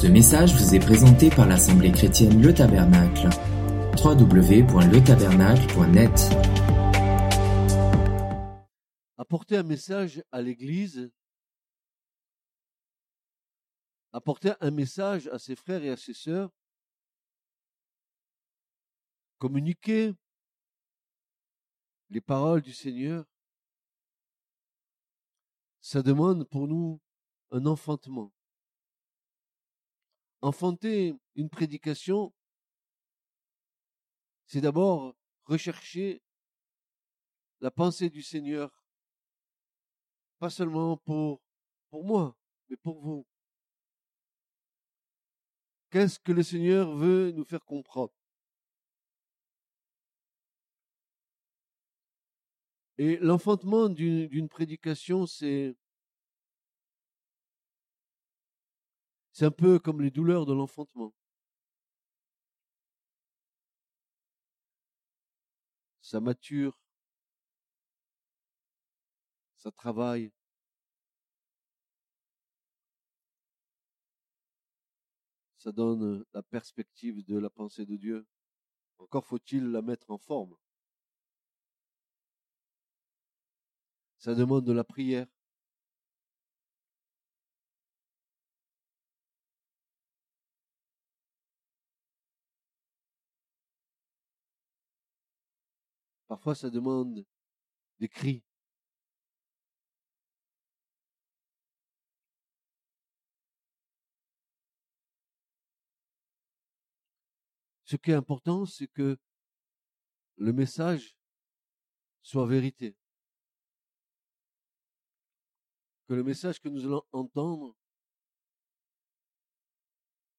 Ce message vous est présenté par l'Assemblée chrétienne Le Tabernacle. www.letabernacle.net apporter un message à l'Église, apporter un message à ses frères et à ses sœurs, communiquer les paroles du Seigneur, ça demande pour nous un enfantement. Enfanter une prédication, c'est d'abord rechercher la pensée du Seigneur pas seulement pour, pour moi, mais pour vous. Qu'est-ce que le Seigneur veut nous faire comprendre? Et l'enfantement d'une prédication, c'est c'est un peu comme les douleurs de l'enfantement. Ça mature, ça travaille. Ça donne la perspective de la pensée de Dieu. Encore faut-il la mettre en forme. Ça demande de la prière. Parfois, ça demande des cris. Ce qui est important, c'est que le message soit vérité. Que le message que nous allons entendre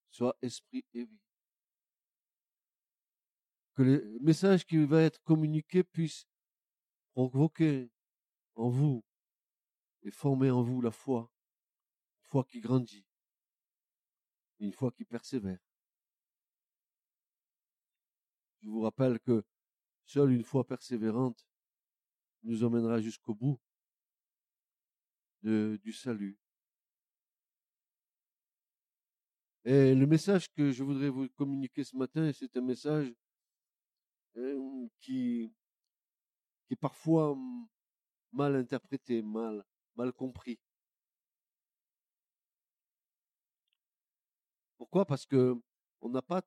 soit esprit et vie. Que le message qui va être communiqué puisse provoquer en vous et former en vous la foi, une foi qui grandit, une foi qui persévère. Je vous rappelle que seule une foi persévérante nous emmènera jusqu'au bout du salut. Et le message que je voudrais vous communiquer ce matin, c'est un message euh, qui, est parfois mal interprété, mal, mal compris. Pourquoi? Parce que on n'a pas,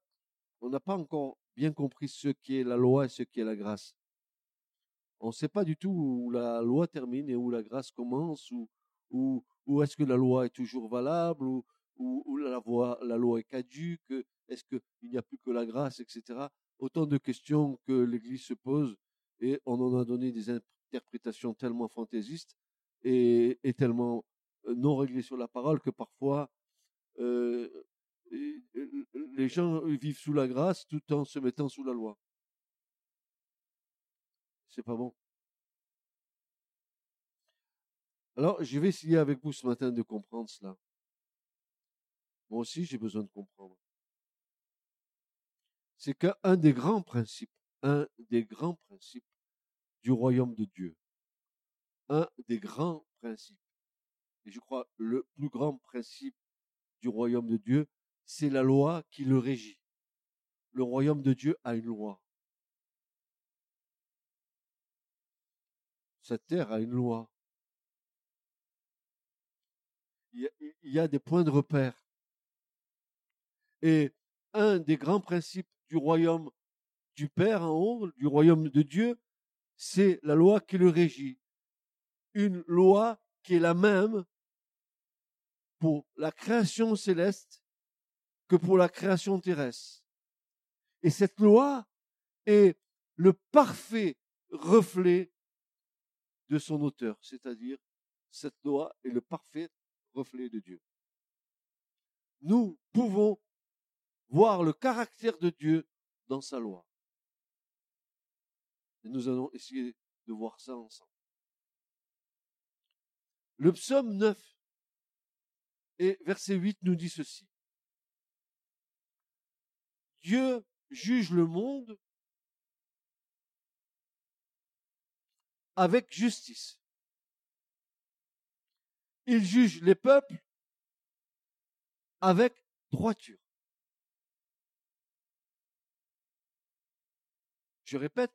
encore bien compris ce qui est la loi et ce qui est la grâce. On ne sait pas du tout où la loi termine et où la grâce commence, ou, où est-ce que la loi est toujours valable, ou, où, la loi est caduque, est-ce qu'il n'y a plus que la grâce, etc. Autant de questions que l'Église se pose et on en a donné des interprétations tellement fantaisistes et, tellement euh, non réglées sur la parole que parfois euh, les gens vivent sous la grâce tout en se mettant sous la loi. C'est pas bon. Alors, je vais essayer avec vous ce matin de comprendre cela. Moi aussi, j'ai besoin de comprendre. C'est qu'un des grands principes, un des grands principes du royaume de Dieu, un des grands principes, et je crois le plus grand principe du royaume de Dieu, c'est la loi qui le régit. Le royaume de Dieu a une loi. Cette terre a une loi. Il y a, des points de repère. Et un des grands principes du royaume du Père en haut, du royaume de Dieu, c'est la loi qui le régit. Une loi qui est la même pour la création céleste que pour la création terrestre. Et cette loi est le parfait reflet de son auteur, c'est-à-dire cette loi est le parfait reflet de Dieu. Nous pouvons voir le caractère de Dieu dans sa loi. Et nous allons essayer de voir ça ensemble. Le psaume 9 et verset 8 nous dit ceci. Dieu juge le monde avec justice. Il juge les peuples avec droiture. Je répète,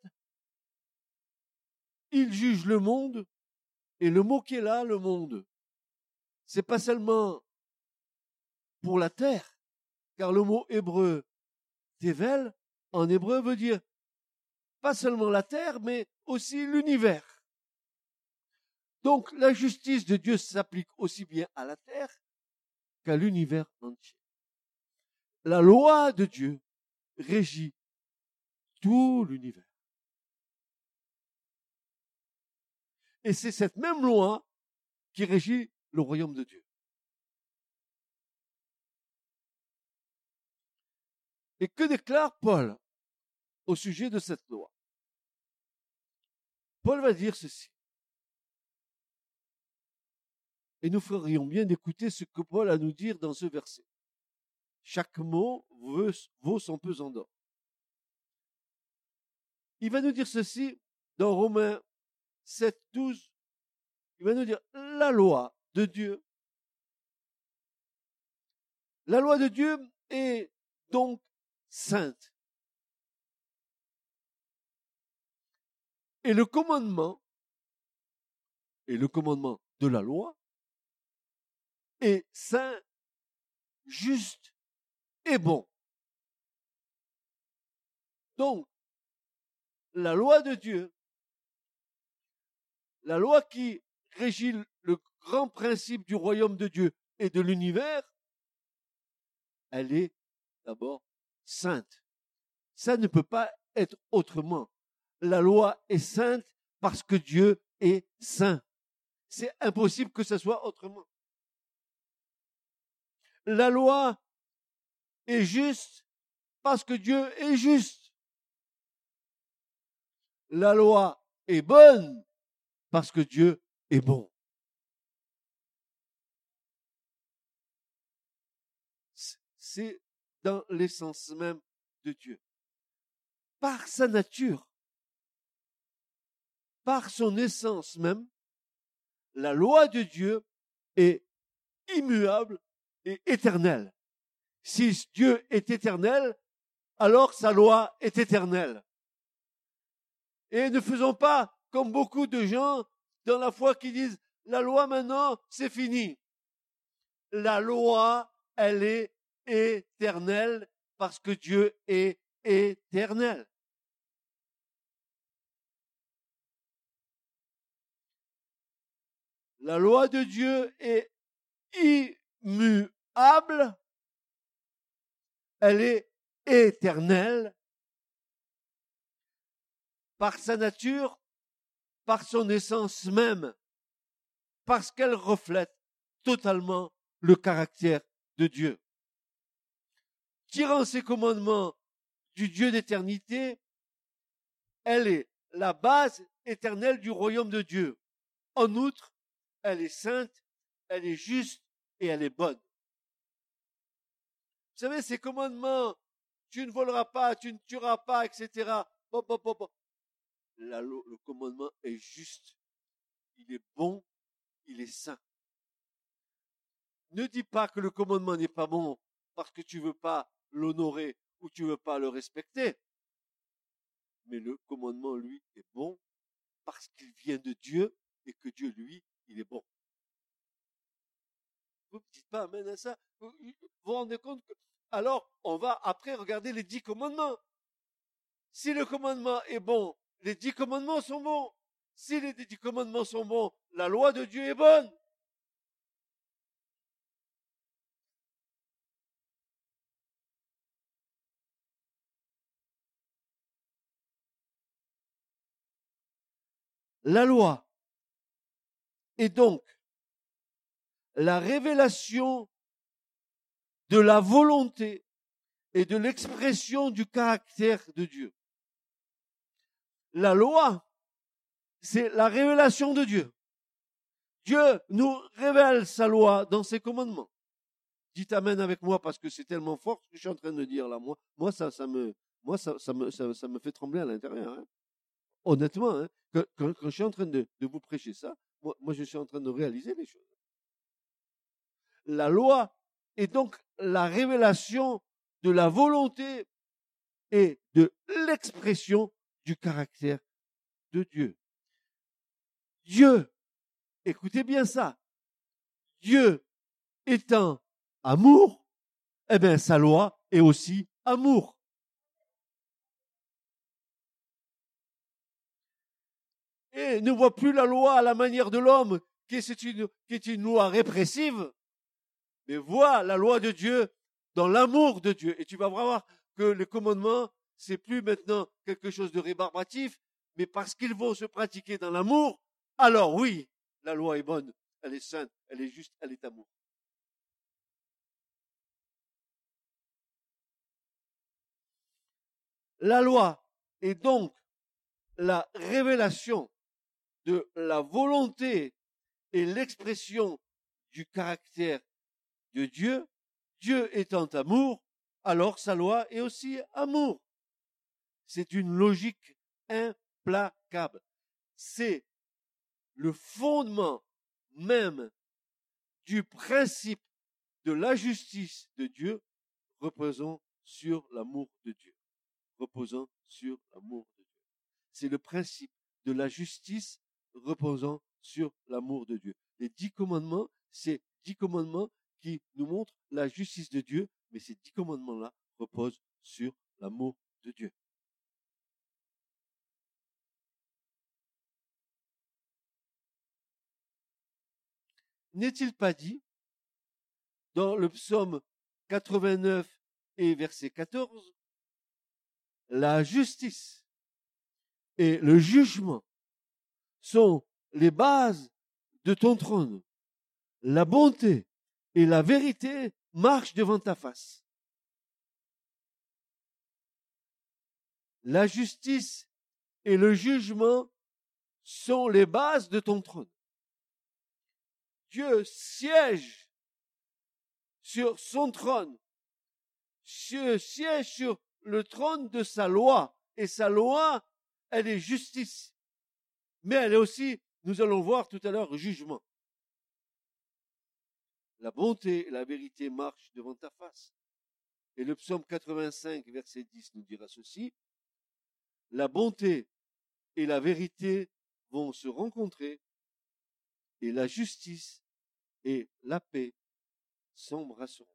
il juge le monde, et le mot qui est là, le monde, c'est pas seulement pour la terre, car le mot hébreu tevel en hébreu veut dire pas seulement la terre, mais aussi l'univers. Donc la justice de Dieu s'applique aussi bien à la terre qu'à l'univers entier. La loi de Dieu régit tout l'univers. Et c'est cette même loi qui régit le royaume de Dieu. Et que déclare Paul au sujet de cette loi? Paul va dire ceci. Et nous ferions bien d'écouter ce que Paul a à nous dire dans ce verset. Chaque mot vaut son pesant d'or. Il va nous dire ceci dans Romains 7, 12. Il va nous dire la loi de Dieu. La loi de Dieu est donc sainte. Et le commandement, et le commandement de la loi, est saint, juste et bon. Donc, la loi de Dieu, la loi qui régit le grand principe du royaume de Dieu et de l'univers, elle est d'abord sainte. Ça ne peut pas être autrement. La loi est sainte parce que Dieu est saint. C'est impossible que ce soit autrement. La loi est juste parce que Dieu est juste. La loi est bonne parce que Dieu est bon. C'est dans l'essence même de Dieu. Par sa nature, par son essence même, la loi de Dieu est immuable et éternelle. Si Dieu est éternel, alors sa loi est éternelle. Et ne faisons pas comme beaucoup de gens dans la foi qui disent la loi maintenant, c'est fini. La loi, elle est éternelle parce que Dieu est éternel. La loi de Dieu est immuable, elle est éternelle par sa nature, par son essence même, parce qu'elle reflète totalement le caractère de Dieu tirant ses commandements du Dieu d'éternité, elle est la base éternelle du royaume de Dieu. En outre, elle est sainte, elle est juste et elle est bonne. Vous savez, ces commandements, tu ne voleras pas, tu ne tueras pas, etc. le commandement est juste, il est bon, il est saint. Ne dis pas que le commandement n'est pas bon parce que tu veux pas l'honorer ou tu veux pas le respecter. Mais le commandement, lui, est bon parce qu'il vient de Dieu et que Dieu, lui, il est bon. Vous ne dites pas amen à ça. Vous vous rendez compte que, alors, on va après regarder les dix commandements. Si le commandement est bon, les dix commandements sont bons. Si les dix commandements sont bons, la loi de Dieu est bonne. la loi est donc la révélation de la volonté et de l'expression du caractère de Dieu. La loi, c'est la révélation de Dieu. Dieu nous révèle sa loi dans ses commandements. Dites Amen avec moi parce que c'est tellement fort ce que je suis en train de dire là. Moi, moi ça, me, moi, fait trembler à l'intérieur. Hein honnêtement, hein, quand, je suis en train de, vous prêcher ça, moi, je suis en train de réaliser les choses. La loi est donc la révélation de la volonté et de l'expression du caractère de Dieu. Dieu, écoutez bien ça, Dieu étant amour, eh bien sa loi est aussi amour. Et ne voit plus la loi à la manière de l'homme, qui est une, qui est une loi répressive, mais vois la loi de Dieu dans l'amour de Dieu. Et tu vas voir que le commandement, c'est plus maintenant quelque chose de rébarbatif, mais parce qu'ils vont se pratiquer dans l'amour, alors oui, la loi est bonne, elle est sainte, elle est juste, elle est amour. La loi est donc la révélation de la volonté et l'expression du caractère de Dieu. Dieu étant amour, alors sa loi est aussi amour. C'est une logique implacable. C'est le fondement même du principe de la justice de Dieu reposant sur l'amour de Dieu. Reposant sur l'amour de Dieu. C'est le principe de la justice reposant sur l'amour de Dieu. Les dix commandements, c'est dix commandements qui nous montrent la justice de Dieu, mais ces dix commandements-là reposent sur l'amour de Dieu. N'est-il pas dit dans le psaume 89 et verset 14, la justice et le jugement sont les bases de ton trône. La bonté et la vérité marchent devant ta face. La justice et le jugement sont les bases de ton trône. Dieu siège sur son trône. Dieu siège sur le trône de sa loi. Et sa loi, elle est justice. Mais elle est aussi nous allons voir tout à l'heure jugement. La bonté et la vérité marchent devant ta face. Et le psaume 85, verset 10 nous dira ceci. La bonté et la vérité vont se rencontrer et la justice et la paix s'embrasseront.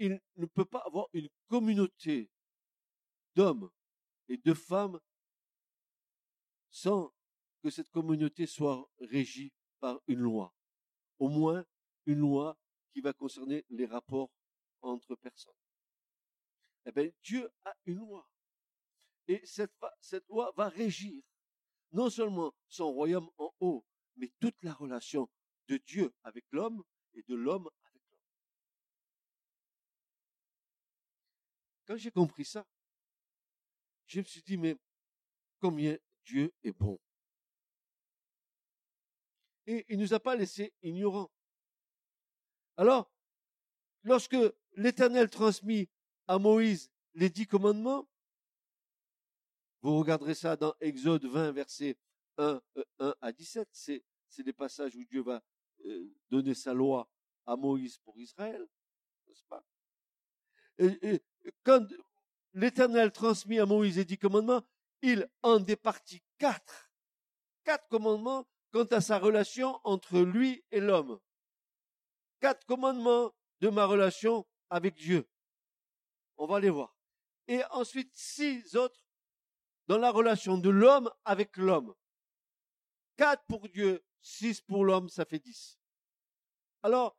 il ne peut pas avoir une communauté d'hommes et de femmes sans que cette communauté soit régie par une loi. Au moins une loi qui va concerner les rapports entre personnes. Eh bien, Dieu a une loi. Et cette, loi va régir non seulement son royaume en haut, mais toute la relation de Dieu avec l'homme et de l'homme Quand j'ai compris ça, je me suis dit, mais combien Dieu est bon. Et il ne nous a pas laissés ignorants. Alors, lorsque l'Éternel transmit à Moïse les dix commandements, vous regarderez ça dans Exode 20, versets 1, 1 à 17, c'est, c'est des passages où Dieu va euh, donner sa loi à Moïse pour Israël, n'est-ce pas? Quand l'Éternel transmit à Moïse les dix commandements, il en départit quatre. Quatre commandements quant à sa relation entre lui et l'homme. Quatre commandements de ma relation avec Dieu. On va les voir. Et ensuite six autres dans la relation de l'homme avec l'homme. Quatre pour Dieu, six pour l'homme, ça fait dix. Alors,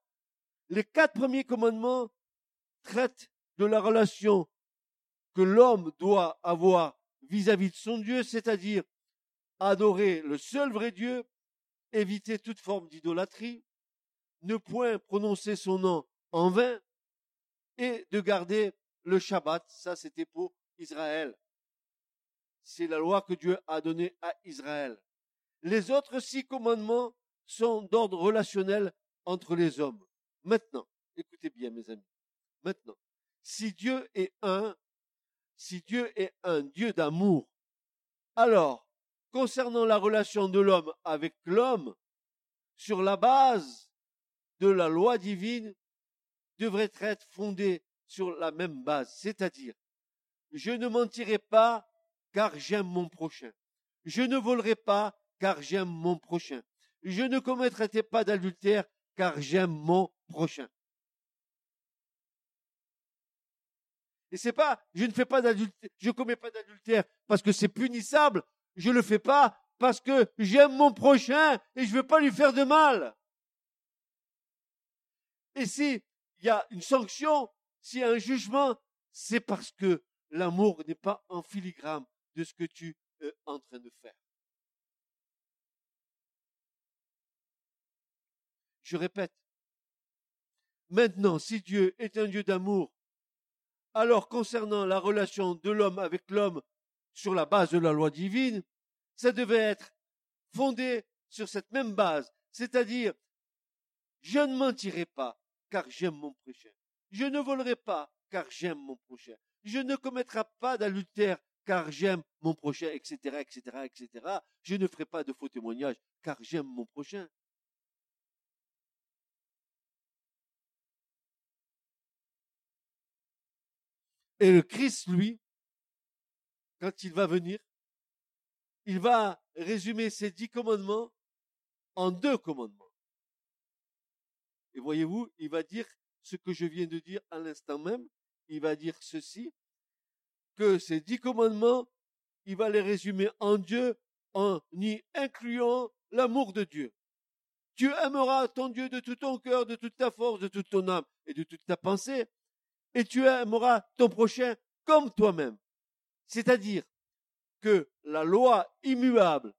les quatre premiers commandements traitent de la relation que l'homme doit avoir vis-à-vis de son Dieu, c'est-à-dire adorer le seul vrai Dieu, éviter toute forme d'idolâtrie, ne point prononcer son nom en vain, et de garder le Shabbat, ça c'était pour Israël. C'est la loi que Dieu a donnée à Israël. Les autres six commandements sont d'ordre relationnel entre les hommes. Maintenant, écoutez bien mes amis, maintenant, si Dieu est un, si Dieu est un Dieu d'amour, alors concernant la relation de l'homme avec l'homme, sur la base de la loi divine, devrait être fondée sur la même base, c'est-à-dire, je ne mentirai pas car j'aime mon prochain. Je ne volerai pas car j'aime mon prochain. Je ne commettrai pas d'adultère car j'aime mon prochain? Et c'est pas, je ne fais pas d'adultère, je commets pas d'adultère parce que c'est punissable. Je le fais pas parce que j'aime mon prochain et je veux pas lui faire de mal. Et si il y a une sanction, s'il y a un jugement, c'est parce que l'amour n'est pas en filigrane de ce que tu es en train de faire. Je répète. Maintenant, si Dieu est un Dieu d'amour, alors concernant la relation de l'homme avec l'homme sur la base de la loi divine, ça devait être fondé sur cette même base, c'est-à-dire je ne mentirai pas car j'aime mon prochain. Je ne volerai pas car j'aime mon prochain. Je ne commettrai pas d'adultère car j'aime mon prochain, etc., etc., etc. Je ne ferai pas de faux témoignages car j'aime mon prochain. Et le Christ, lui, quand il va venir, il va résumer ces dix commandements en deux commandements. Et voyez-vous, il va dire ce que je viens de dire à l'instant même. Il va dire ceci, que ces dix commandements, il va les résumer en Dieu en y incluant l'amour de Dieu. Tu aimeras ton Dieu de tout ton cœur, de toute ta force, de toute ton âme et de toute ta pensée et tu aimeras ton prochain comme toi-même. C'est-à-dire que la loi immuable,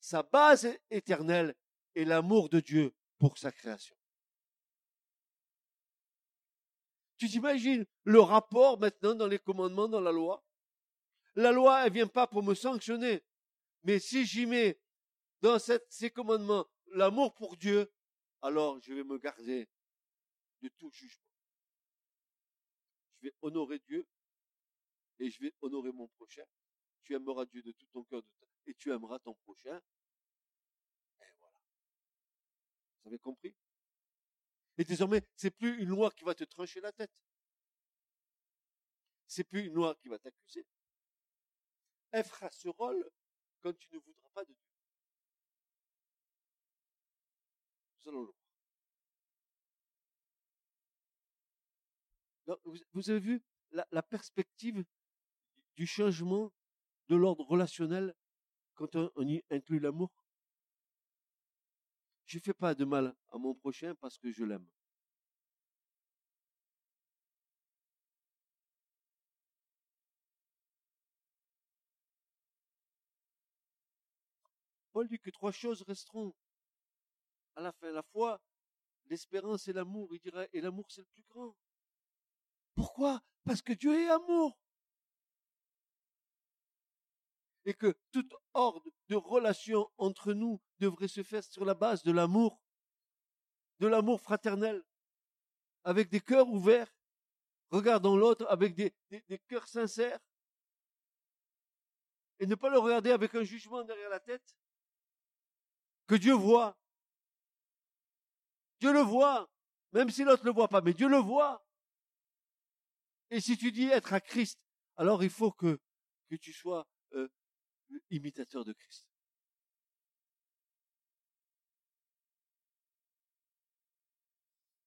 sa base éternelle est l'amour de Dieu pour sa création. Tu t'imagines le rapport maintenant dans les commandements, dans la loi? La loi, elle vient pas pour me sanctionner. Mais si j'y mets dans ces commandements l'amour pour Dieu, alors je vais me garder de tout jugement je vais honorer Dieu et je vais honorer mon prochain. Tu aimeras Dieu de tout ton cœur et tu aimeras ton prochain. Et voilà. Vous avez compris? Et désormais, c'est plus une loi qui va te trancher la tête. C'est plus une loi qui va t'accuser. Elle fera ce rôle quand tu ne voudras pas de Dieu. Nous allons le vous, avez vu la, perspective du changement de l'ordre relationnel quand on, y inclut l'amour? Je ne fais pas de mal à mon prochain parce que je l'aime. Paul dit que trois choses resteront à la fin. La foi, l'espérance et l'amour. Il dirait, et l'amour c'est le plus grand. Pourquoi? Parce que Dieu est amour. Et que toute ordre de relation entre nous devrait se faire sur la base de l'amour, de l'amour fraternel, avec des cœurs ouverts, regardant l'autre avec des, cœurs sincères, et ne pas le regarder avec un jugement derrière la tête, que Dieu voit. Dieu le voit, même si l'autre ne le voit pas, mais Dieu le voit. Et si tu dis être à Christ, alors il faut que, que tu sois euh, imitateur de Christ.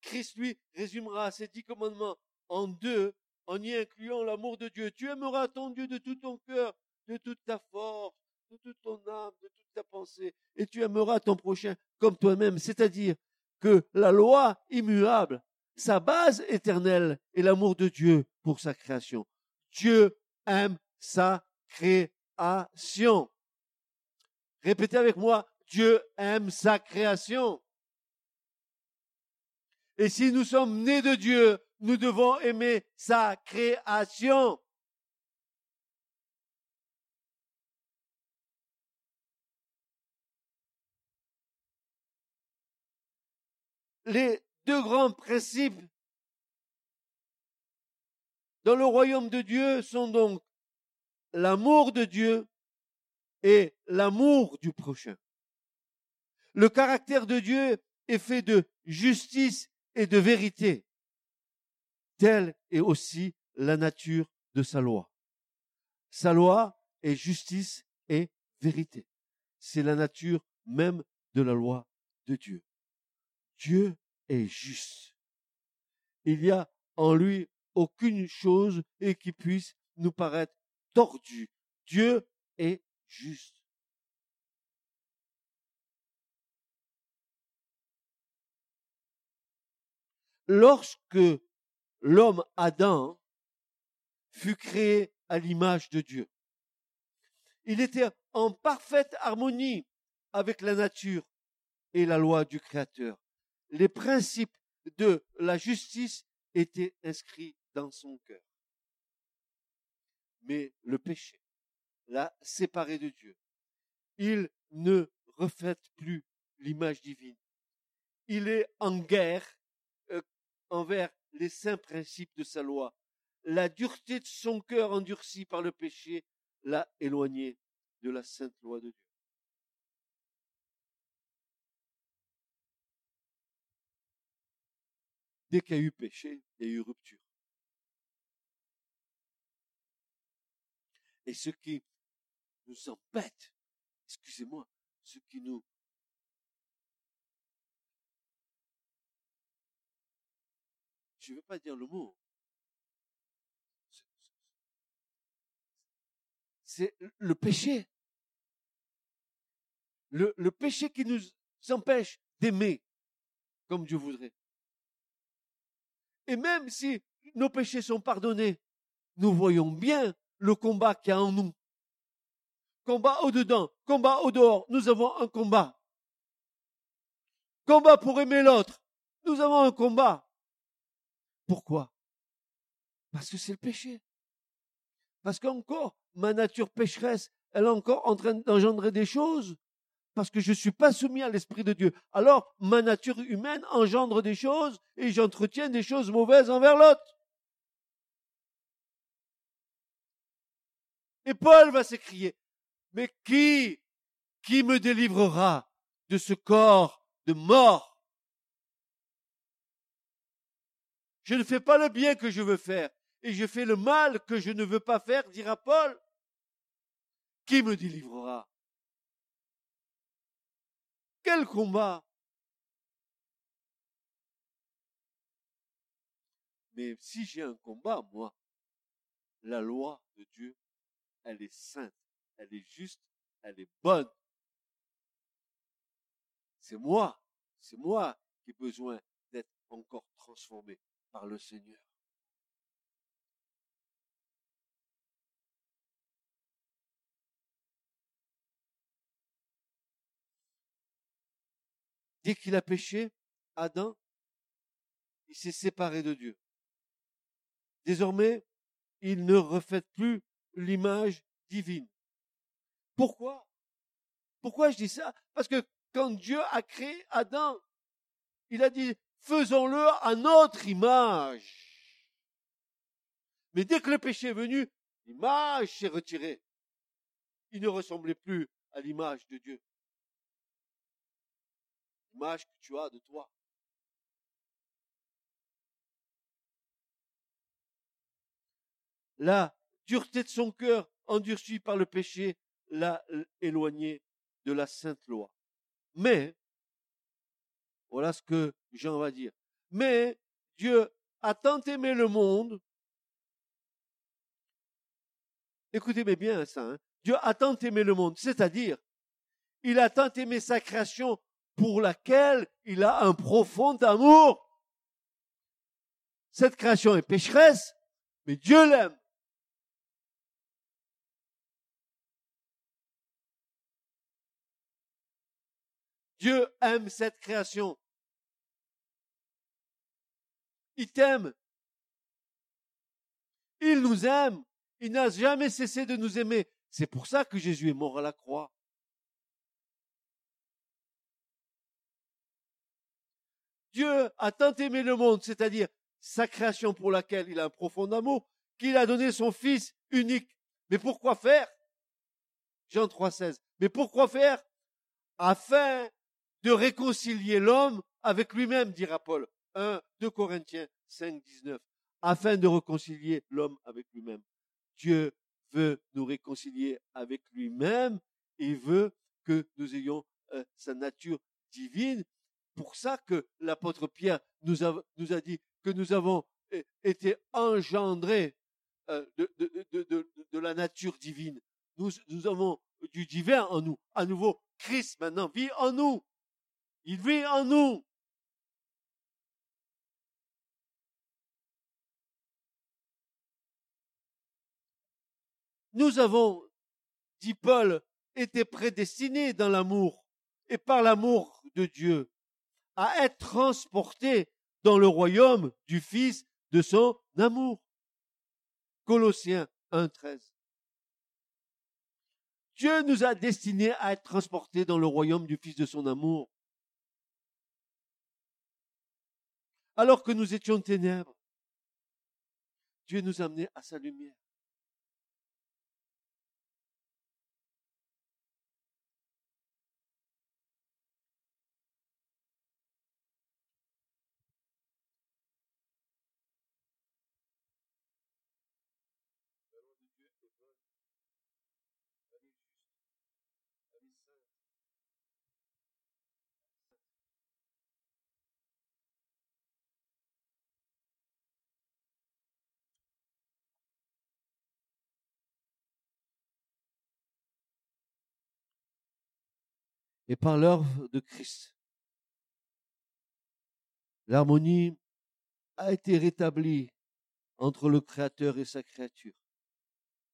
Christ, lui, résumera ces dix commandements en deux, en y incluant l'amour de Dieu. Tu aimeras ton Dieu de tout ton cœur, de toute ta force, de toute ton âme, de toute ta pensée, et tu aimeras ton prochain comme toi-même. C'est-à-dire que la loi immuable sa base éternelle est l'amour de Dieu pour sa création. Dieu aime sa création. Répétez avec moi, Dieu aime sa création. Et si nous sommes nés de Dieu, nous devons aimer sa création. Les deux grands principes dans le royaume de Dieu sont donc l'amour de Dieu est l'amour du prochain. Le caractère de Dieu est fait de justice et de vérité. Telle est aussi la nature de sa loi. Sa loi est justice et vérité. C'est la nature même de la loi de Dieu. Dieu est juste. Il n'y a en lui aucune chose qui puisse nous paraître tordue. Dieu est juste. Lorsque l'homme Adam fut créé à l'image de Dieu, il était en parfaite harmonie avec la nature et la loi du Créateur. Les principes de la justice étaient inscrits dans son cœur. Mais le péché l'a séparé de Dieu. Il ne reflète plus l'image divine. Il est en guerre envers les saints principes de sa loi. La dureté de son cœur endurci par le péché l'a éloigné de la sainte loi de Dieu. Dès qu'il y a eu péché, il y a eu rupture. Et ce qui nous embête, excusez-moi, ce qui nous je ne veux pas dire le mot. C'est le péché. Le, le péché qui nous empêche d'aimer comme Dieu voudrait. Et même si nos péchés sont pardonnés, nous voyons bien le combat qu'il y a en nous. Combat au-dedans, combat au-dehors, nous avons un combat. Combat pour aimer l'autre, nous avons un combat. Pourquoi? Parce que c'est le péché. Parce qu'encore, ma nature pécheresse, elle est encore en train d'engendrer des choses parce que je ne suis pas soumis à l'Esprit de Dieu. Alors, ma nature humaine engendre des choses et j'entretiens des choses mauvaises envers l'autre. Et Paul va s'écrier, mais qui, qui me délivrera de ce corps de mort? Je ne fais pas le bien que je veux faire et je fais le mal que je ne veux pas faire, dira Paul. Qui me délivrera? Quel combat Mais si j'ai un combat, moi, la loi de Dieu, elle est sainte, elle est juste, elle est bonne. C'est moi, c'est moi qui ai besoin d'être encore transformé par le Seigneur. Dès qu'il a péché, Adam, il s'est séparé de Dieu. Désormais, il ne reflète plus l'image divine. Pourquoi? Pourquoi je dis ça? Parce que quand Dieu a créé Adam, il a dit, faisons-le à notre image. Mais dès que le péché est venu, l'image s'est retirée. Il ne ressemblait plus à l'image de Dieu l'image que tu as de toi. La dureté de son cœur, endurcie par le péché, l'a éloigné de la sainte loi. Mais, voilà ce que Jean va dire. Mais Dieu a tant aimé le monde. Écoutez bien ça. Hein. Dieu a tant aimé le monde, c'est-à-dire, il a tant aimé sa création pour laquelle il a un profond amour. Cette création est pécheresse, mais Dieu l'aime. Dieu aime cette création. Il t'aime. Il nous aime. Il n'a jamais cessé de nous aimer. C'est pour ça que Jésus est mort à la croix. Dieu a tant aimé le monde, c'est-à-dire sa création pour laquelle il a un profond amour, qu'il a donné son Fils unique. Mais pourquoi faire? Jean 3,16. Mais pourquoi faire? Afin de réconcilier l'homme avec lui-même, dira Paul. 1, 2 Corinthiens 5, 19. Afin de réconcilier l'homme avec lui-même. Dieu veut nous réconcilier avec lui-même. Il veut que nous ayons euh, sa nature divine. Pour ça que l'apôtre Pierre nous a, nous a dit que nous avons été engendrés euh, de, de, de, de, la nature divine. Nous, nous avons du divin en nous. À nouveau, Christ maintenant vit en nous. Il vit en nous. Nous avons, dit Paul, été prédestinés dans l'amour et par l'amour de Dieu à être transportés dans le royaume du Fils de son amour. Colossiens 1.13. Dieu nous a destinés à être transportés dans le royaume du Fils de son amour. Alors que nous étions ténèbres, Dieu nous a amenés à sa lumière. Et par l'œuvre de Christ. L'harmonie a été rétablie entre le Créateur et sa créature.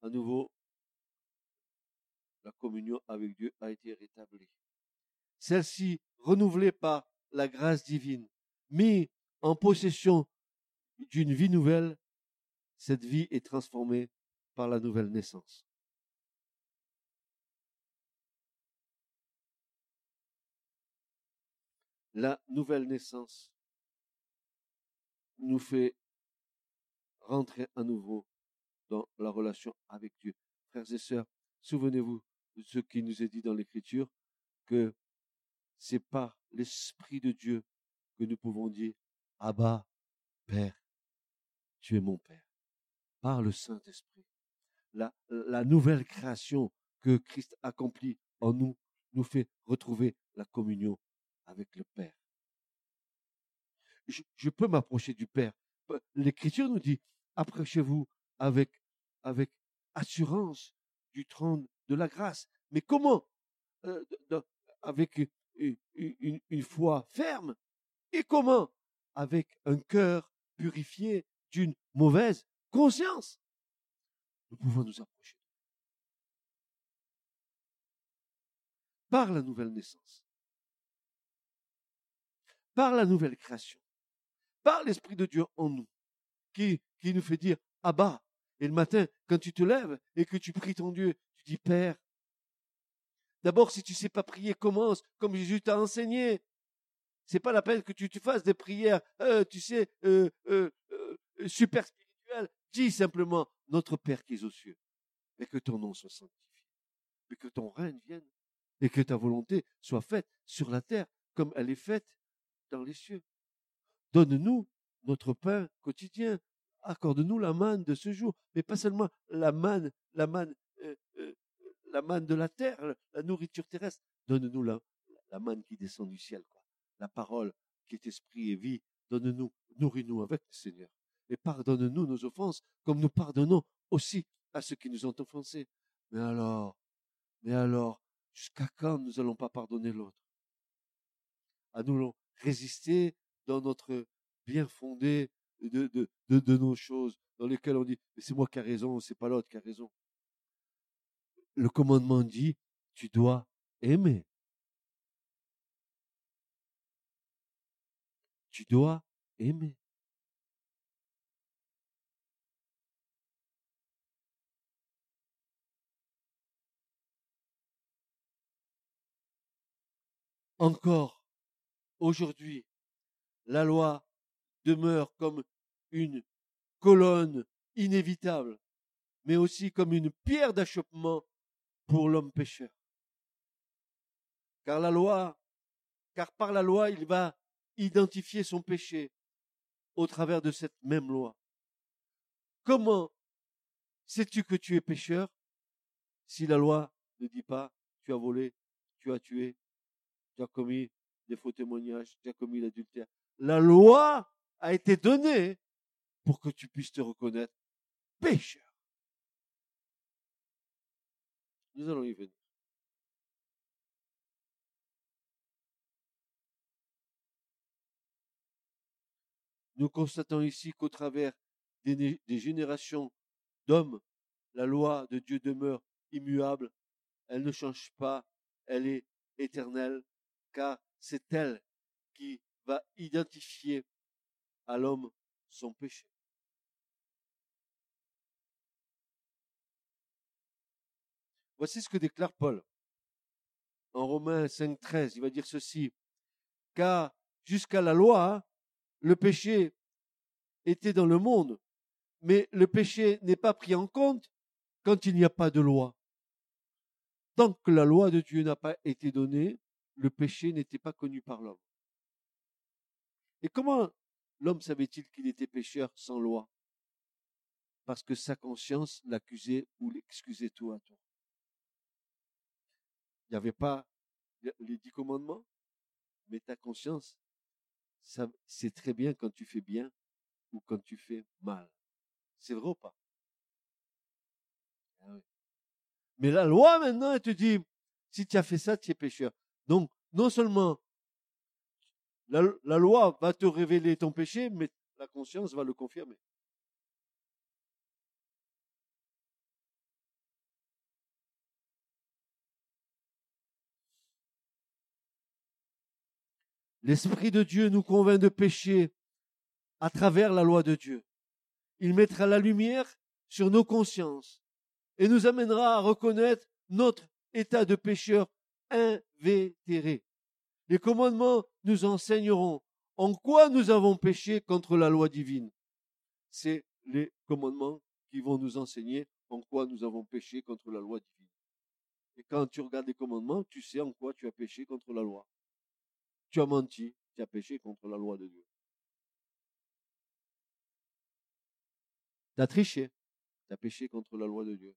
À nouveau, la communion avec Dieu a été rétablie. Celle-ci, renouvelée par la grâce divine, mise en possession d'une vie nouvelle, cette vie est transformée par la nouvelle naissance. La nouvelle naissance nous fait rentrer à nouveau dans la relation avec Dieu. Frères et sœurs, souvenez-vous de ce qui nous est dit dans l'Écriture, que c'est par l'Esprit de Dieu que nous pouvons dire, Abba, Père, tu es mon Père. Par le Saint-Esprit. La, la nouvelle création que Christ accomplit en nous nous fait retrouver la communion avec le Père. Je, peux m'approcher du Père. L'Écriture nous dit, approchez-vous avec, avec assurance du trône de la grâce. Mais comment euh, Avec une, une foi ferme. Et comment Avec un cœur purifié d'une mauvaise conscience. Nous pouvons nous approcher. Par la nouvelle naissance par la nouvelle création, par l'Esprit de Dieu en nous, qui, qui nous fait dire Abba. Et le matin, quand tu te lèves et que tu pries ton Dieu, tu dis Père. D'abord, si tu sais pas prier, commence comme Jésus t'a enseigné. C'est pas la peine que tu, tu fasses des prières, euh, tu sais, euh, euh, super spirituelles. Dis simplement notre Père qui est aux cieux, et que ton nom soit sanctifié, et que ton règne vienne, et que ta volonté soit faite sur la terre comme elle est faite les cieux. Donne-nous notre pain quotidien. Accorde-nous la manne de ce jour, mais pas seulement la manne, la manne, euh, euh, de la terre, la nourriture terrestre. Donne-nous la, la manne qui descend du ciel, quoi. La parole qui est esprit et vie. Donne-nous, nourris-nous avec le Seigneur. Et pardonne-nous nos offenses, comme nous pardonnons aussi à ceux qui nous ont offensés. Mais alors, mais alors, jusqu'à quand nous allons pas pardonner l'autre? À nous résister dans notre bien fondé de, nos choses, dans lesquelles on dit, mais c'est moi qui ai raison, c'est pas l'autre qui a raison. Le commandement dit, tu dois aimer. Tu dois aimer. Encore Aujourd'hui, la loi demeure comme une colonne inévitable, mais aussi comme une pierre d'achoppement pour l'homme pécheur. Car la loi, car par la loi, il va identifier son péché au travers de cette même loi. Comment sais-tu que tu es pécheur si la loi ne dit pas tu as volé, tu as tué, tu as commis des faux témoignages, tu as commis l'adultère. La loi a été donnée pour que tu puisses te reconnaître pécheur. Nous allons y venir. Nous constatons ici qu'au travers des, générations d'hommes, la loi de Dieu demeure immuable, elle ne change pas, elle est éternelle, car c'est elle qui va identifier à l'homme son péché. Voici ce que déclare Paul. En Romains 5.13, il va dire ceci. Car jusqu'à la loi, le péché était dans le monde, mais le péché n'est pas pris en compte quand il n'y a pas de loi. Tant que la loi de Dieu n'a pas été donnée, le péché n'était pas connu par l'homme. Et comment l'homme savait-il qu'il était pécheur sans loi? Parce que sa conscience l'accusait ou l'excusait tout à tout. Il n'y avait pas les dix commandements, mais ta conscience c'est très bien quand tu fais bien ou quand tu fais mal. C'est vrai ou pas? Ah Mais la loi maintenant, elle te dit, si tu as fait ça, tu es pécheur. Donc, non seulement la, loi va te révéler ton péché, mais la conscience va le confirmer. L'Esprit de Dieu nous convainc de pécher à travers la loi de Dieu. Il mettra la lumière sur nos consciences et nous amènera à reconnaître notre état de pécheur invétéré. Les commandements nous enseigneront en quoi nous avons péché contre la loi divine. C'est les commandements qui vont nous enseigner en quoi nous avons péché contre la loi divine. Et quand tu regardes les commandements, tu sais en quoi tu as péché contre la loi. Tu as menti, tu as péché contre la loi de Dieu. Tu as triché, tu as péché contre la loi de Dieu.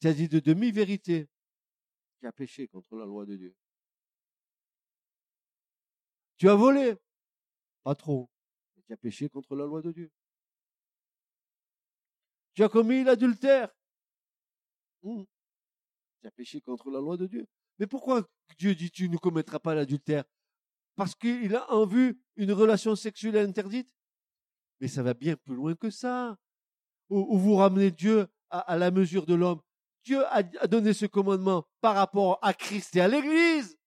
Tu as dit de demi-vérité, tu as péché contre la loi de Dieu. Tu as volé, pas trop, tu as péché contre la loi de Dieu. Tu as commis l'adultère, hmm. tu as péché contre la loi de Dieu. Mais pourquoi Dieu dit tu ne commettras pas l'adultère? Parce qu'il a en vue une relation sexuelle interdite? Mais ça va bien plus loin que ça. Ou, vous ramenez Dieu à, la mesure de l'homme. Dieu a, donné ce commandement par rapport à Christ et à l'Église.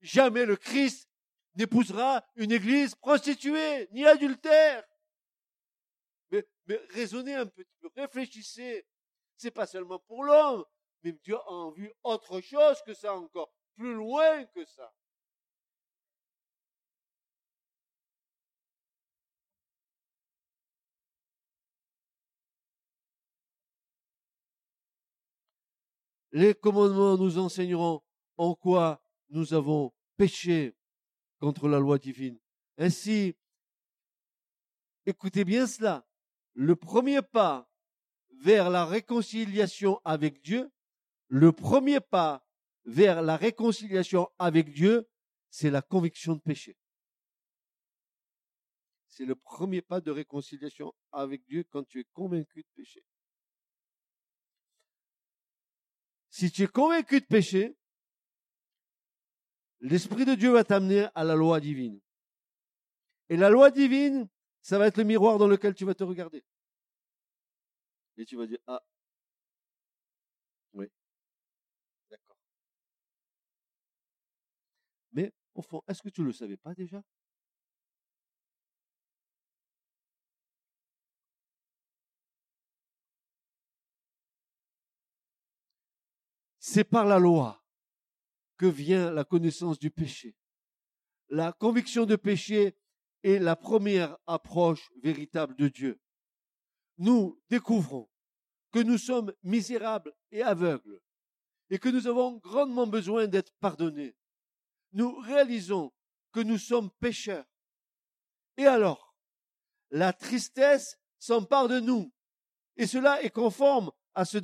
Jamais le Christ n'épousera une Église prostituée ni adultère. Mais, mais raisonnez un petit peu, réfléchissez. C'est pas seulement pour l'homme, mais Dieu a en vue autre chose que ça encore, plus loin que ça. Les commandements nous enseigneront en quoi nous avons péché contre la loi divine. Ainsi, écoutez bien cela, le premier pas vers la réconciliation avec Dieu, le premier pas vers la réconciliation avec Dieu, c'est la conviction de péché. C'est le premier pas de réconciliation avec Dieu quand tu es convaincu de péché. Si tu es convaincu de péché, l'Esprit de Dieu va t'amener à la loi divine. Et la loi divine, ça va être le miroir dans lequel tu vas te regarder. Et tu vas dire, ah, Mais au fond, est-ce que tu ne le savais pas déjà? C'est par la loi que vient la connaissance du péché. La conviction de péché est la première approche véritable de Dieu. Nous découvrons que nous sommes misérables et aveugles et que nous avons grandement besoin d'être pardonnés, nous réalisons que nous sommes pécheurs. Et alors, la tristesse s'empare de nous. Et cela est conforme à ce,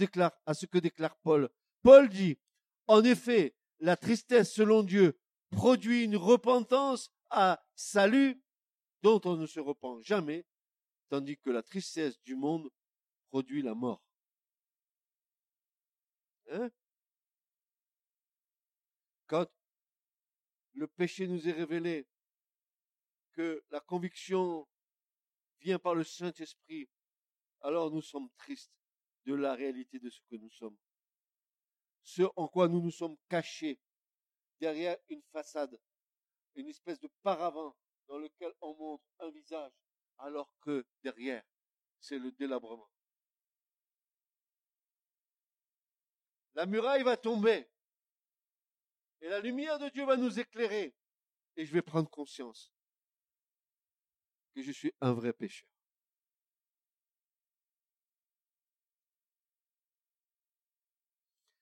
à ce que déclare Paul. Paul dit, en effet, la tristesse selon Dieu produit une repentance à salut dont on ne se repent jamais, tandis que la tristesse du monde produit la mort. Hein? Quand le péché nous est révélé, que la conviction vient par le Saint-Esprit, alors nous sommes tristes de la réalité de ce que nous sommes. Ce en quoi nous nous sommes cachés derrière une façade, une espèce de paravent dans lequel on montre un visage, alors que derrière, c'est le délabrement. La muraille va tomber et la lumière de Dieu va nous éclairer et je vais prendre conscience que je suis un vrai pécheur.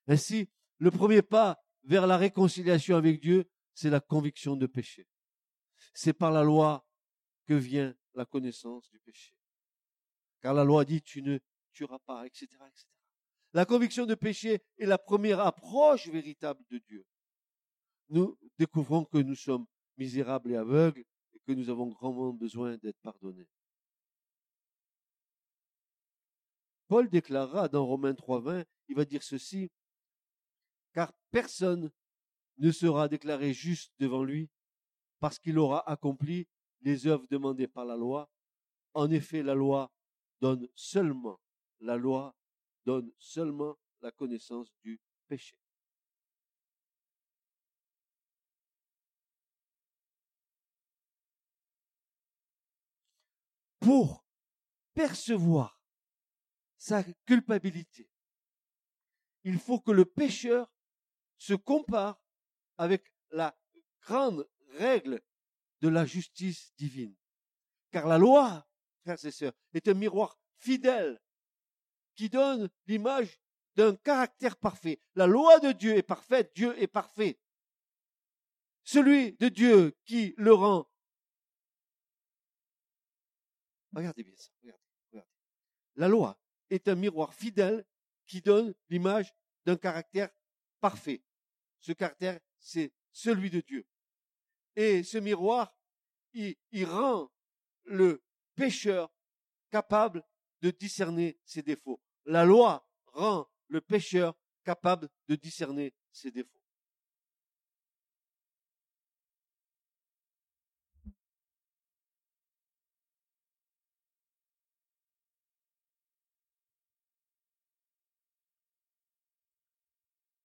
Ainsi, le premier pas vers la réconciliation avec Dieu, c'est la conviction de péché. C'est par la loi que vient la connaissance du péché. Car la loi dit tu ne tueras pas, etc., etc. La conviction de péché est la première approche véritable de Dieu. Nous découvrons que nous sommes misérables et aveugles et que nous avons grandement besoin d'être pardonnés. Paul déclarera dans Romains 3.20, il va dire ceci, car personne ne sera déclaré juste devant lui parce qu'il aura accompli les œuvres demandées par la loi. En effet, la loi donne seulement, la loi donne seulement la connaissance du péché. Pour percevoir sa culpabilité, il faut que le pécheur se compare avec la grande règle de la justice divine. Car la loi, frères et sœurs, est un miroir fidèle qui donne l'image d'un caractère parfait. La loi de Dieu est parfaite, Dieu est parfait. Celui de Dieu qui le rend. Regardez bien ça, regardez. La loi est un miroir fidèle qui donne l'image d'un caractère parfait. Ce caractère, c'est celui de Dieu. Et ce miroir, il, rend le pécheur capable de discerner ses défauts. La loi rend le pécheur capable de discerner ses défauts.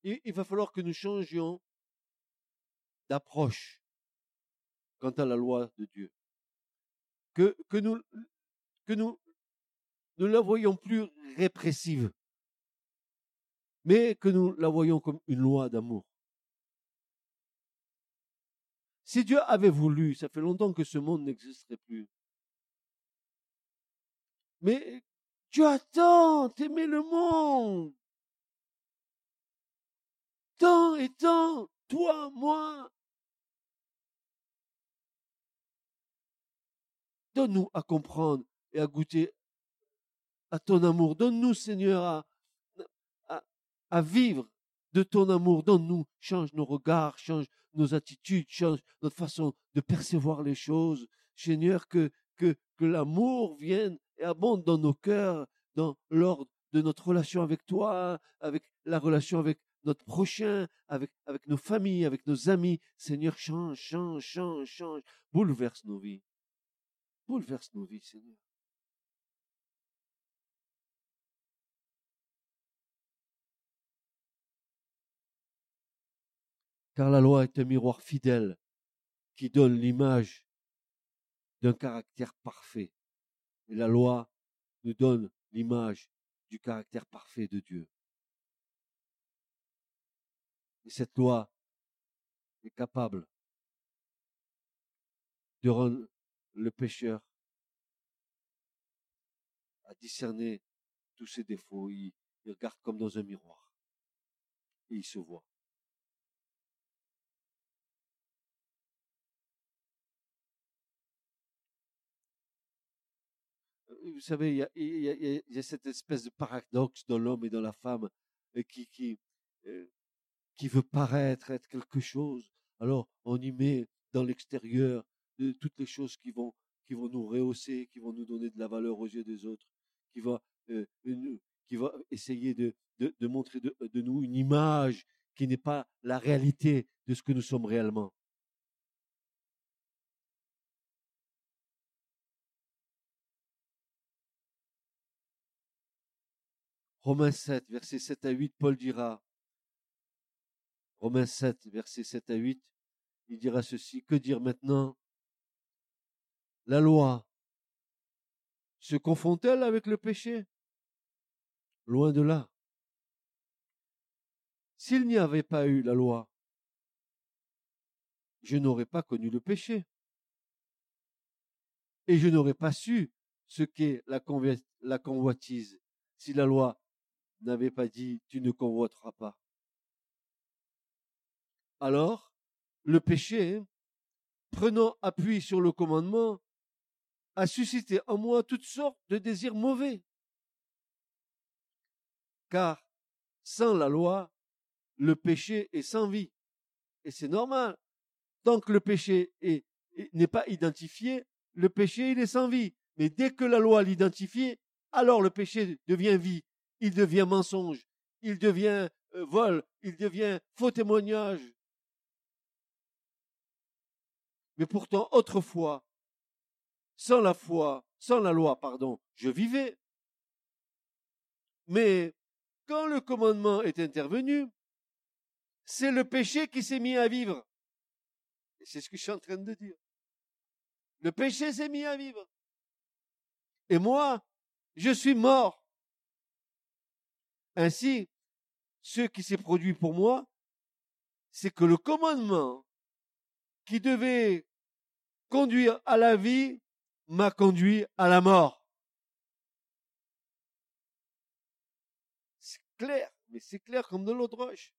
Il, va falloir que nous changions d'approche quant à la loi de Dieu. Que, nous, que nous ne la voyons plus répressive, mais que nous la voyons comme une loi d'amour. Si Dieu avait voulu, ça fait longtemps que ce monde n'existerait plus. Mais Dieu a tant le monde tant et tant, toi, moi. Donne-nous à comprendre et à goûter à ton amour. Donne-nous, Seigneur, à, vivre de ton amour. Donne-nous, change nos regards, change nos attitudes, change notre façon de percevoir les choses. Seigneur, que, que, que l'amour vienne et abonde dans nos cœurs, dans l'ordre de notre relation avec toi, avec la relation avec notre prochain, avec, avec nos familles, avec nos amis. Seigneur, change, change, change, change. Bouleverse nos vies. Bouleverse nos vies, Seigneur. Car la loi est un miroir fidèle qui donne l'image d'un caractère parfait. Et la loi nous donne l'image du caractère parfait de Dieu. Et cette loi est capable de rendre le pécheur à discerner tous ses défauts, il, regarde comme dans un miroir. Et il se voit. vous savez, il y a, cette espèce de paradoxe dans l'homme et dans la femme euh, qui, qui, euh, qui veut paraître être quelque chose. Alors, on y met dans l'extérieur de, toutes les choses qui vont, qui vont nous rehausser, qui vont nous donner de la valeur aux yeux des autres, qui va, euh, qui va essayer de, de, montrer de nous une image qui n'est pas la réalité de ce que nous sommes réellement. Romains 7, versets 7 à 8, Paul dira, Romains 7, versets 7 à 8, il dira ceci, que dire maintenant? La loi se confond-elle avec le péché? Loin de là. S'il n'y avait pas eu la loi, je n'aurais pas connu le péché. Et je n'aurais pas su ce qu'est la, convoitise si la loi n'avait pas dit tu ne convoiteras pas. Alors, le péché, prenant appui sur le commandement, a suscité en moi toutes sortes de désirs mauvais. Car sans la loi, le péché est sans vie. Et c'est normal. Tant que le péché n'est pas identifié, le péché, est sans vie. Mais dès que la loi l'identifie, alors le péché devient vie il devient mensonge, il devient euh, vol, il devient faux témoignage. Mais pourtant, autrefois, sans la foi, sans la loi, pardon, je vivais. Mais quand le commandement est intervenu, c'est le péché qui s'est mis à vivre. C'est ce que je suis en train de dire. Le péché s'est mis à vivre. Et moi, je suis mort. Ainsi, ce qui s'est produit pour moi, c'est que le commandement qui devait conduire à la vie m'a conduit à la mort. C'est clair, mais c'est clair comme de l'eau de roche.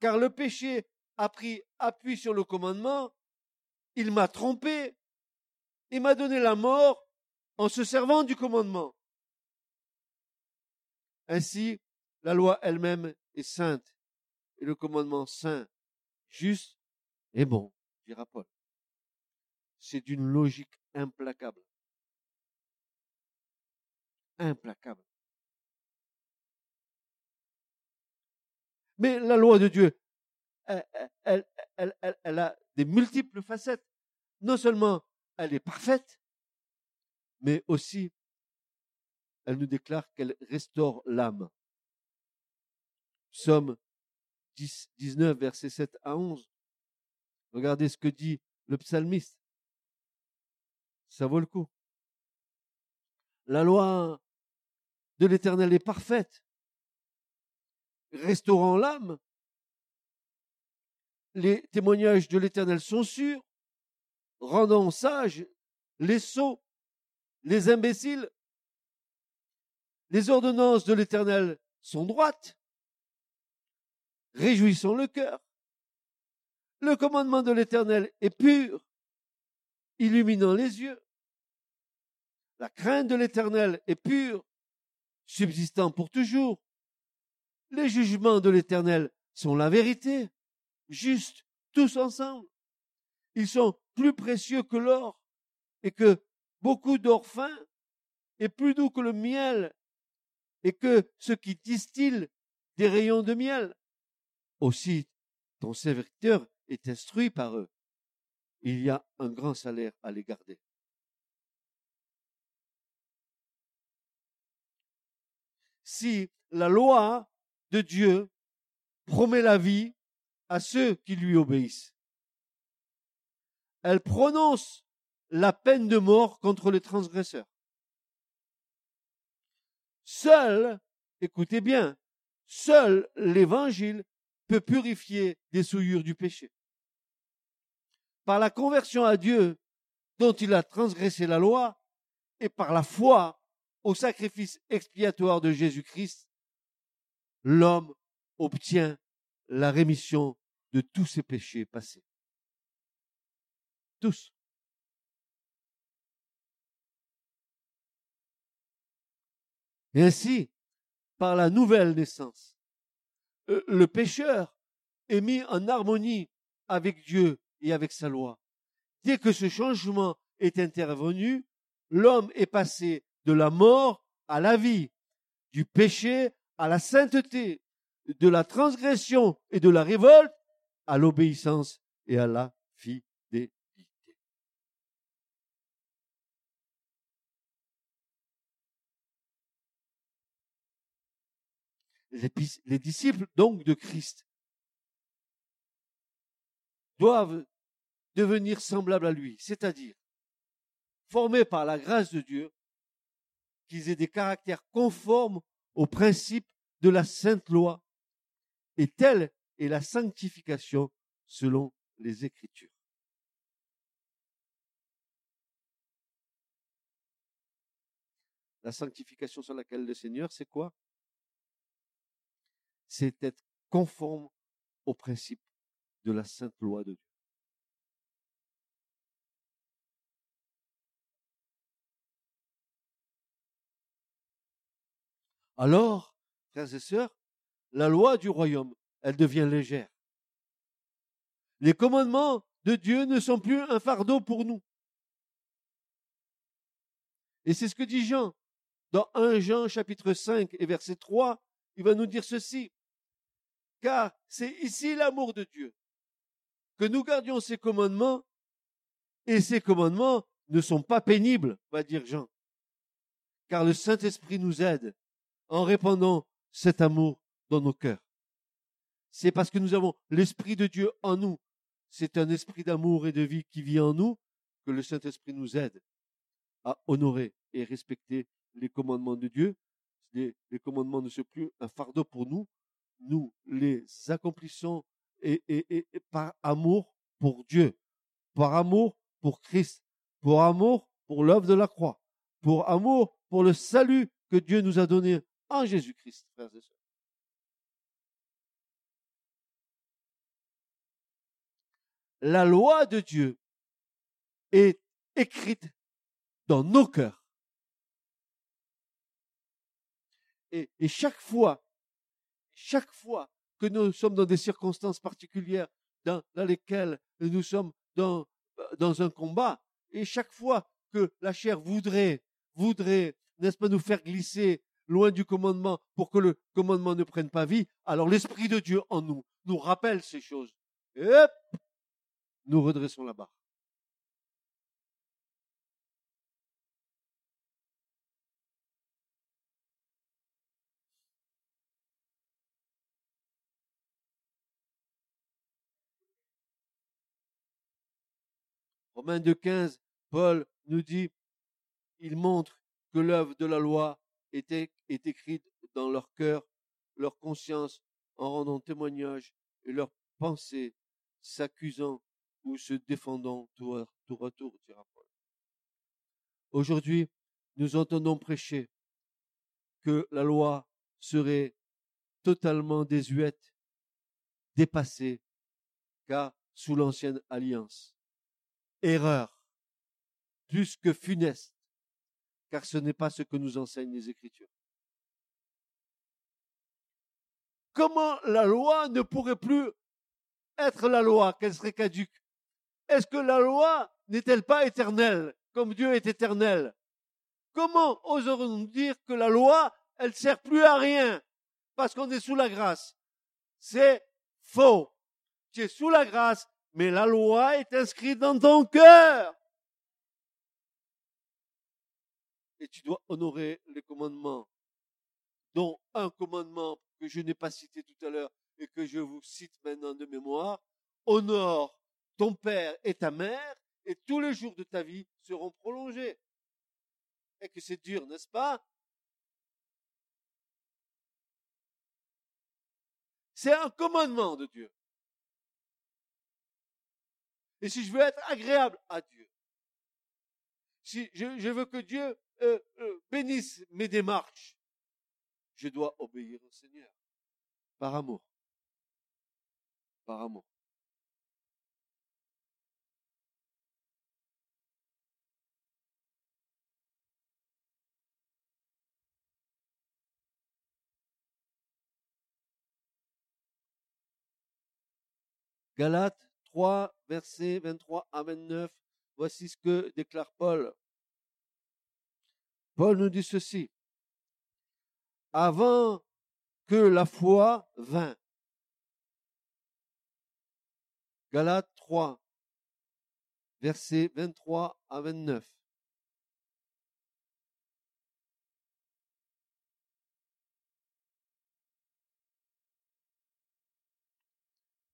Car le péché a pris appui sur le commandement, il m'a trompé, il m'a donné la mort en se servant du commandement. Ainsi, la loi elle-même est sainte et le commandement saint, juste et bon, dira Paul. C'est d'une logique implacable. Implacable. Mais la loi de Dieu, elle, a des multiples facettes. Non seulement elle est parfaite, mais aussi elle nous déclare qu'elle restaure l'âme. Psaume 10, 19, versets 7 à 11. Regardez ce que dit le psalmiste. Ça vaut le coup. La loi de l'Éternel est parfaite, restaurant l'âme. Les témoignages de l'Éternel sont sûrs, rendant sages les sots, les imbéciles les ordonnances de l'Éternel sont droites. Réjouissons le cœur. Le commandement de l'Éternel est pur, illuminant les yeux. La crainte de l'Éternel est pure, subsistant pour toujours. Les jugements de l'Éternel sont la vérité, juste, tous ensemble. Ils sont plus précieux que l'or et que beaucoup d'or fin est plus doux que le miel et que ce qui distille des rayons de miel. Aussi, ton serviteur est instruit par eux. Il y a un grand salaire à les garder. Si la loi de Dieu promet la vie à ceux qui lui obéissent, elle prononce la peine de mort contre les transgresseurs. Seul, écoutez bien, seul l'évangile peut purifier des souillures du péché. Par la conversion à Dieu dont il a transgressé la loi et par la foi au sacrifice expiatoire de Jésus-Christ, l'homme obtient la rémission de tous ses péchés passés. Tous. Et ainsi, par la nouvelle naissance, euh, le pécheur est mis en harmonie avec Dieu et avec sa loi. Dès que ce changement est intervenu, l'homme est passé de la mort à la vie, du péché à la sainteté, de la transgression et de la révolte à l'obéissance et à la fidélité. Les disciples donc de Christ doivent devenir semblables à lui, c'est-à-dire formés par la grâce de Dieu, qu'ils aient des caractères conformes aux principes de la sainte loi, et telle est la sanctification selon les Écritures. La sanctification sur laquelle le Seigneur, c'est quoi? C'est être conforme aux principes de la sainte loi de Dieu. Alors, frères et sœurs, la loi du royaume, elle devient légère. Les commandements de Dieu ne sont plus un fardeau pour nous. Et c'est ce que dit Jean. Dans 1 Jean chapitre 5 et verset 3, il va nous dire ceci. Car c'est ici l'amour de Dieu, que nous gardions ses commandements, et ces commandements ne sont pas pénibles, va dire Jean. Car le Saint-Esprit nous aide en répandant cet amour dans nos cœurs. C'est parce que nous avons l'Esprit de Dieu en nous. C'est un esprit d'amour et de vie qui vit en nous que le Saint-Esprit nous aide à honorer et respecter les commandements de Dieu. Les, commandements ne sont plus un fardeau pour nous. Nous les accomplissons et, par amour pour Dieu, par amour pour Christ, pour amour pour l'œuvre de la croix, pour amour pour le salut que Dieu nous a donné en Jésus-Christ, frères et sœurs. La loi de Dieu est écrite dans nos cœurs. Et chaque fois, chaque fois que nous sommes dans des circonstances particulières dans, lesquelles nous sommes dans, dans un combat, et chaque fois que la chair voudrait, voudrait, n'est-ce pas, nous faire glisser loin du commandement pour que le commandement ne prenne pas vie, alors l'Esprit de Dieu en nous nous rappelle ces choses. Et hop, nous redressons la barre. Romains 2.15, Paul nous dit, il montre que l'œuvre de la loi est, écrite dans leur cœur, leur conscience, en rendant témoignage et leur pensée, s'accusant ou se défendant tour à tour. Aujourd'hui, nous entendons prêcher que la loi serait totalement désuète, dépassée, car sous l'ancienne alliance. Erreur, plus que funeste, car ce n'est pas ce que nous enseignent les Écritures. Comment la loi ne pourrait plus être la loi, qu'elle serait caduque? Est-ce que la loi n'est-elle pas éternelle, comme Dieu est éternel? Comment oserons-nous dire que la loi, elle sert plus à rien parce qu'on est sous la grâce? C'est faux. Tu es sous la grâce, mais la loi est inscrite dans ton cœur. et tu dois honorer les commandements, dont un commandement que je n'ai pas cité tout à l'heure et que je vous cite maintenant de mémoire, honore ton père et ta mère, et tous les jours de ta vie seront prolongés. Et que c'est dur, n'est-ce pas? C'est un commandement de Dieu. Et si je veux être agréable à Dieu, si je, veux que Dieu euh, euh, bénisse mes démarches, je dois obéir au Seigneur. Par amour. Par amour. Galates 3, versets 23 à 29. Voici ce que déclare Paul. Paul nous dit ceci. Avant que la foi vint. Galates 3, versets 23 à 29.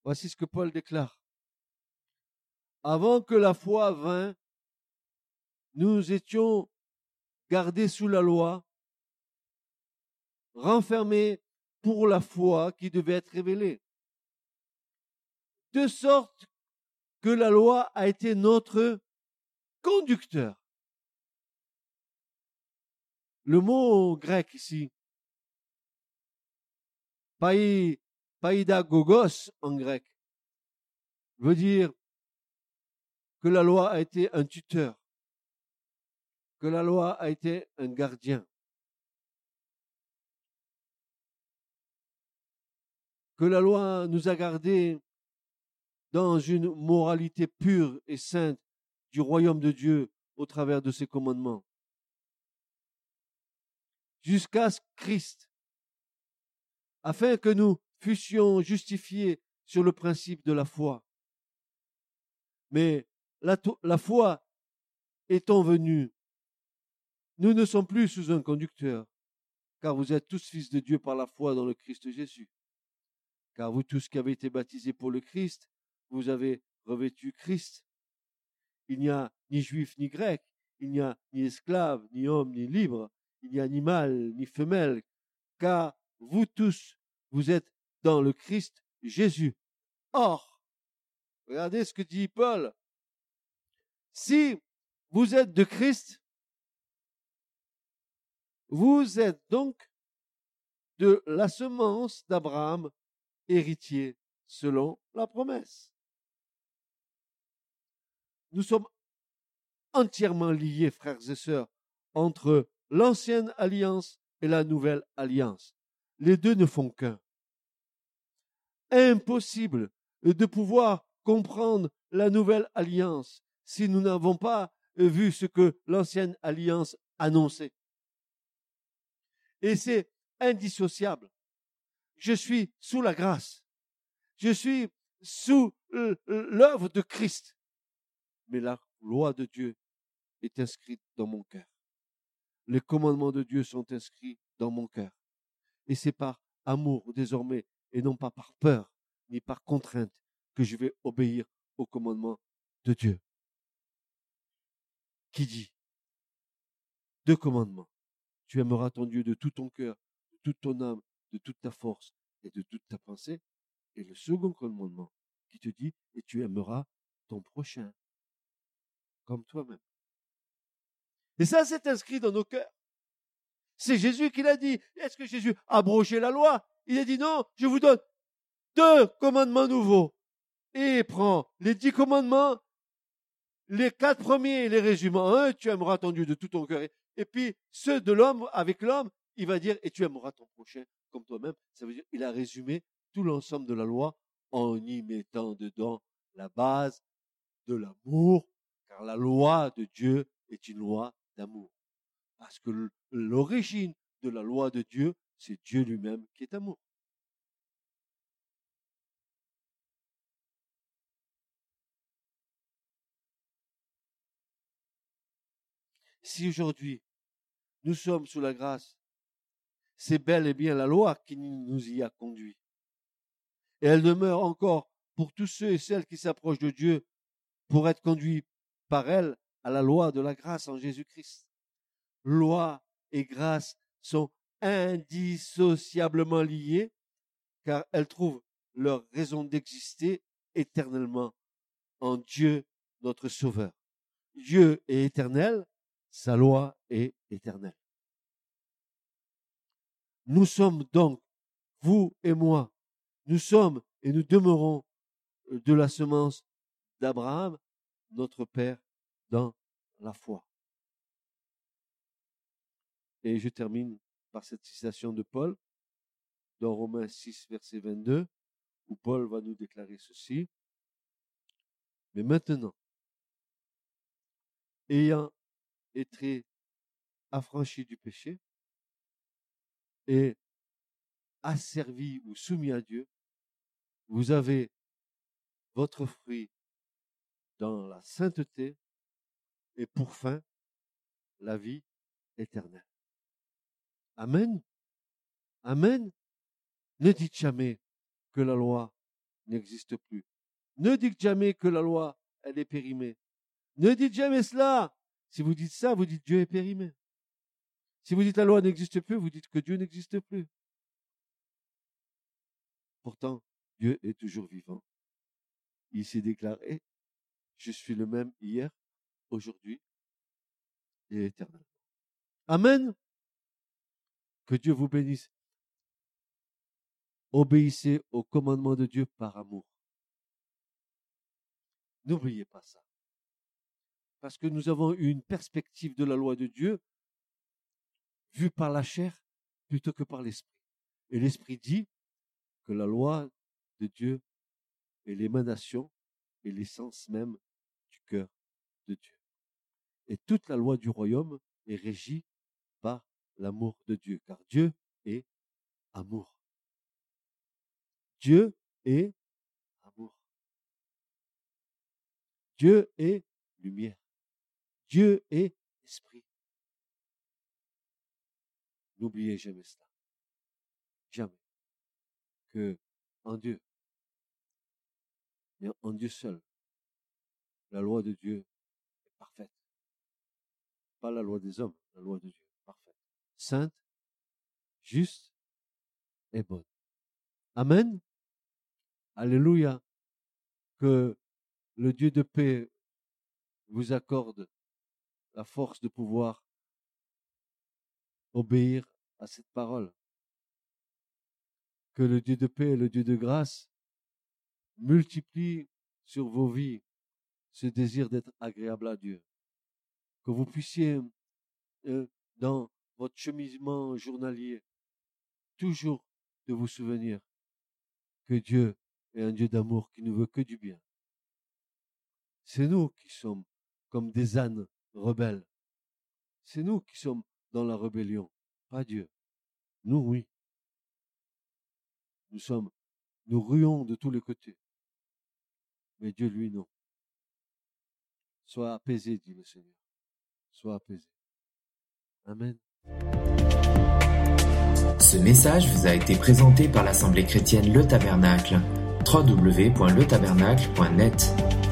Voici ce que Paul déclare. Avant que la foi vint, nous étions gardés sous la loi, renfermés pour la foi qui devait être révélée. De sorte que la loi a été notre conducteur. Le mot grec ici, païdagogos en grec, veut dire que la loi a été un tuteur, que la loi a été un gardien, que la loi nous a gardés dans une moralité pure et sainte du royaume de Dieu au travers de ses commandements. Jusqu'à ce Christ, afin que nous fussions justifiés sur le principe de la foi. Mais la, foi étant venue, nous ne sommes plus sous un conducteur, car vous êtes tous fils de Dieu par la foi dans le Christ Jésus. Car vous tous qui avez été baptisés pour le Christ, vous avez revêtu Christ. Il n'y a ni juif ni grec, il n'y a ni esclave, ni homme, ni libre, il n'y a ni mâle, ni femelle, car vous tous, vous êtes dans le Christ Jésus. Or, regardez ce que dit Paul, si vous êtes de Christ, vous êtes donc de la semence d'Abraham, héritier selon la promesse. Nous sommes entièrement liés, frères et sœurs, entre l'ancienne alliance et la nouvelle alliance. Les deux ne font qu'un. Impossible de pouvoir comprendre la nouvelle alliance si nous n'avons pas vu ce que l'ancienne alliance annonçait. Et c'est indissociable. Je suis sous la grâce. Je suis sous l'œuvre de Christ. Mais la loi de Dieu est inscrite dans mon cœur. Les commandements de Dieu sont inscrits dans mon cœur. Et c'est par amour désormais et non pas par peur ni par contrainte que je vais obéir aux commandements de Dieu qui dit deux commandements. Tu aimeras ton Dieu de tout ton cœur, de toute ton âme, de toute ta force et de toute ta pensée. Et le second commandement qui te dit, et tu aimeras ton prochain comme toi-même. Et ça, c'est inscrit dans nos cœurs. C'est Jésus qui l'a dit. Est-ce que Jésus a abrogé la loi? Il a dit non, je vous donne deux commandements nouveaux. Et il prend les dix commandements les quatre premiers, les résuments. Un, tu aimeras ton Dieu de tout ton cœur. Et puis, ceux de l'homme, avec l'homme, il va dire, et tu aimeras ton prochain comme toi-même. Ça veut dire, il a résumé tout l'ensemble de la loi en y mettant dedans la base de l'amour, car la loi de Dieu est une loi d'amour. Parce que l'origine de la loi de Dieu, c'est Dieu lui-même qui est amour. Si aujourd'hui nous sommes sous la grâce, c'est bel et bien la loi qui nous y a conduits. Et elle demeure encore pour tous ceux et celles qui s'approchent de Dieu pour être conduits par elle à la loi de la grâce en Jésus-Christ. Loi et grâce sont indissociablement liées car elles trouvent leur raison d'exister éternellement en Dieu notre Sauveur. Dieu est éternel, Sa loi est éternelle. Nous sommes donc, vous et moi, nous sommes et nous demeurons euh, de la semence d'Abraham, notre Père, dans la foi. Et je termine par cette citation de Paul dans Romains 6, verset 22, où Paul va nous déclarer ceci. Mais maintenant, ayant été affranchi du péché et asservi ou soumis à Dieu, vous avez votre fruit dans la sainteté et pour fin la vie éternelle. Amen. Amen. Ne dites jamais que la loi n'existe plus. Ne dites jamais que la loi, elle est périmée. Ne dites jamais cela. Si vous dites ça, vous dites Dieu est périmé. Si vous dites la loi n'existe plus, vous dites que Dieu n'existe plus. Pourtant, Dieu est toujours vivant. Il s'est déclaré, je suis le même hier, aujourd'hui et éternellement. Amen. Que Dieu vous bénisse. Obéissez au commandement de Dieu par amour. N'oubliez pas ça. Parce que nous avons une perspective de la loi de Dieu vue par la chair plutôt que par l'esprit. Et l'esprit dit que la loi de Dieu est l'émanation et l'essence même du cœur de Dieu. Et toute la loi du royaume est régie par l'amour de Dieu, car Dieu est amour. Dieu est amour. Dieu est lumière. Dieu est esprit. N'oubliez jamais cela. Jamais. Que en Dieu, mais en Dieu seul, la loi de Dieu est parfaite. Pas la loi des hommes, la loi de Dieu est parfaite. Sainte, juste et bonne. Amen. Alléluia. Que le Dieu de paix vous accorde la force de pouvoir obéir à cette parole. Que le Dieu de paix et le Dieu de grâce multiplie sur vos vies ce désir d'être agréable à Dieu. Que vous puissiez, euh, dans votre cheminement journalier, toujours de vous souvenir que Dieu est un Dieu d'amour qui ne veut que du bien. C'est nous qui sommes comme des ânes rebelles. C'est nous qui sommes dans la rébellion, pas Dieu. Nous, oui. Nous sommes, nous ruons de tous les côtés. Mais Dieu, lui, non. Sois apaisé, dit le Seigneur. Sois apaisé. Amen. Ce message vous a été présenté par l'Assemblée chrétienne Le Tabernacle. www.letabernacle.net